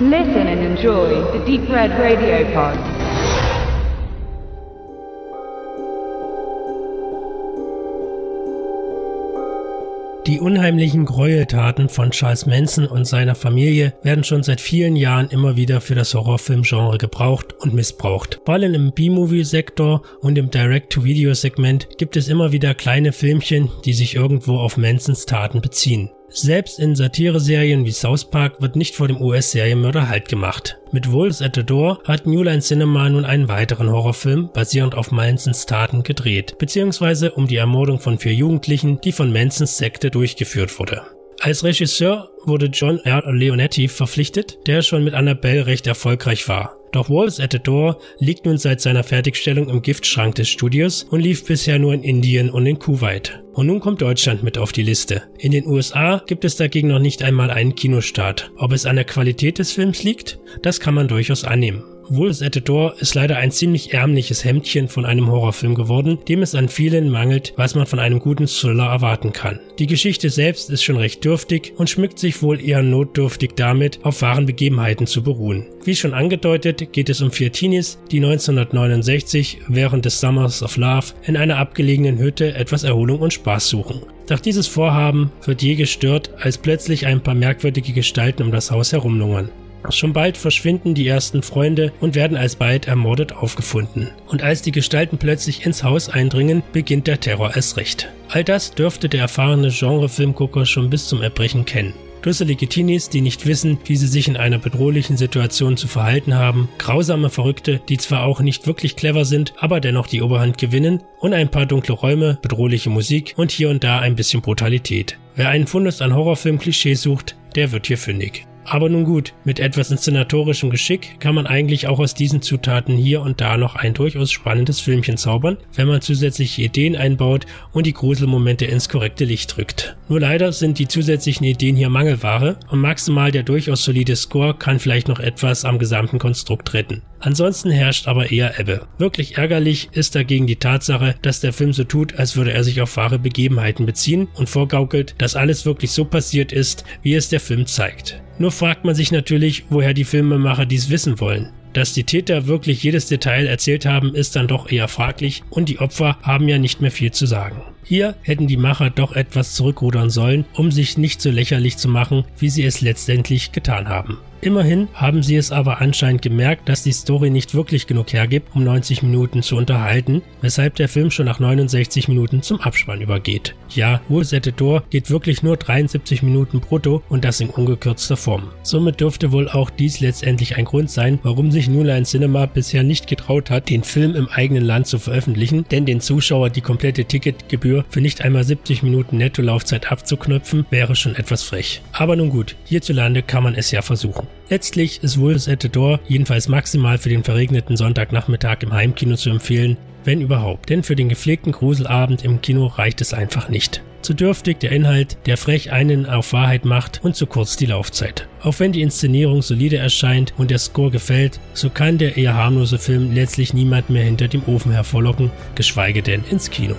Listen and enjoy the Deep Red Radio Pod. Die unheimlichen Gräueltaten von Charles Manson und seiner Familie werden schon seit vielen Jahren immer wieder für das Horrorfilmgenre gebraucht und missbraucht. Vor allem im B-Movie-Sektor und im Direct-to-Video-Segment gibt es immer wieder kleine Filmchen, die sich irgendwo auf Mansons Taten beziehen. Selbst in Satireserien wie South Park wird nicht vor dem US-Serienmörder Halt gemacht. Mit Wolves at the Door hat New Line Cinema nun einen weiteren Horrorfilm basierend auf Mansons Taten gedreht, beziehungsweise um die Ermordung von vier Jugendlichen, die von Mansons Sekte durchgeführt wurde. Als Regisseur wurde John R. Leonetti verpflichtet, der schon mit Annabelle recht erfolgreich war. Doch Walls at the Door liegt nun seit seiner Fertigstellung im Giftschrank des Studios und lief bisher nur in Indien und in Kuwait. Und nun kommt Deutschland mit auf die Liste. In den USA gibt es dagegen noch nicht einmal einen Kinostart. Ob es an der Qualität des Films liegt, das kann man durchaus annehmen. Wolves at the Door ist leider ein ziemlich ärmliches Hemdchen von einem Horrorfilm geworden, dem es an vielen mangelt, was man von einem guten Thriller erwarten kann. Die Geschichte selbst ist schon recht dürftig und schmückt sich wohl eher notdürftig damit, auf wahren Begebenheiten zu beruhen. Wie schon angedeutet, geht es um vier Teenies, die 1969 während des Summers of Love in einer abgelegenen Hütte etwas Erholung und Spaß suchen. Doch dieses Vorhaben wird je gestört, als plötzlich ein paar merkwürdige Gestalten um das Haus herumlungern. Schon bald verschwinden die ersten Freunde und werden alsbald ermordet aufgefunden. Und als die Gestalten plötzlich ins Haus eindringen, beginnt der Terror erst recht. All das dürfte der erfahrene Genrefilmgucker schon bis zum Erbrechen kennen. Dusselige Teenies, die nicht wissen, wie sie sich in einer bedrohlichen Situation zu verhalten haben, grausame Verrückte, die zwar auch nicht wirklich clever sind, aber dennoch die Oberhand gewinnen und ein paar dunkle Räume, bedrohliche Musik und hier und da ein bisschen Brutalität. Wer einen Fundus an Horrorfilm-Klischee sucht, der wird hier fündig. Aber nun gut, mit etwas inszenatorischem Geschick kann man eigentlich auch aus diesen Zutaten hier und da noch ein durchaus spannendes Filmchen zaubern, wenn man zusätzliche Ideen einbaut und die Gruselmomente ins korrekte Licht drückt. Nur leider sind die zusätzlichen Ideen hier Mangelware und maximal der durchaus solide Score kann vielleicht noch etwas am gesamten Konstrukt retten. Ansonsten herrscht aber eher Ebbe. Wirklich ärgerlich ist dagegen die Tatsache, dass der Film so tut, als würde er sich auf wahre Begebenheiten beziehen und vorgaukelt, dass alles wirklich so passiert ist, wie es der Film zeigt. Nur fragt man sich natürlich, woher die Filmemacher dies wissen wollen. Dass die Täter wirklich jedes Detail erzählt haben, ist dann doch eher fraglich und die Opfer haben ja nicht mehr viel zu sagen. Hier hätten die Macher doch etwas zurückrudern sollen, um sich nicht so lächerlich zu machen, wie sie es letztendlich getan haben. Immerhin haben sie es aber anscheinend gemerkt, dass die Story nicht wirklich genug hergibt, um 90 Minuten zu unterhalten, weshalb der Film schon nach 69 Minuten zum Abspann übergeht. Ja, the Door geht wirklich nur 73 Minuten brutto und das in ungekürzter Form. Somit dürfte wohl auch dies letztendlich ein Grund sein, warum sich New Line Cinema bisher nicht getraut hat, den Film im eigenen Land zu veröffentlichen, denn den Zuschauer die komplette Ticketgebühr für nicht einmal 70 Minuten Netto-Laufzeit abzuknöpfen, wäre schon etwas frech. Aber nun gut, hierzulande kann man es ja versuchen. Letztlich ist Wolves at the Door jedenfalls maximal für den verregneten Sonntagnachmittag im Heimkino zu empfehlen, wenn überhaupt, denn für den gepflegten Gruselabend im Kino reicht es einfach nicht. Zu dürftig der Inhalt, der frech einen auf Wahrheit macht und zu kurz die Laufzeit. Auch wenn die Inszenierung solide erscheint und der Score gefällt, so kann der eher harmlose Film letztlich niemand mehr hinter dem Ofen hervorlocken, geschweige denn ins Kino.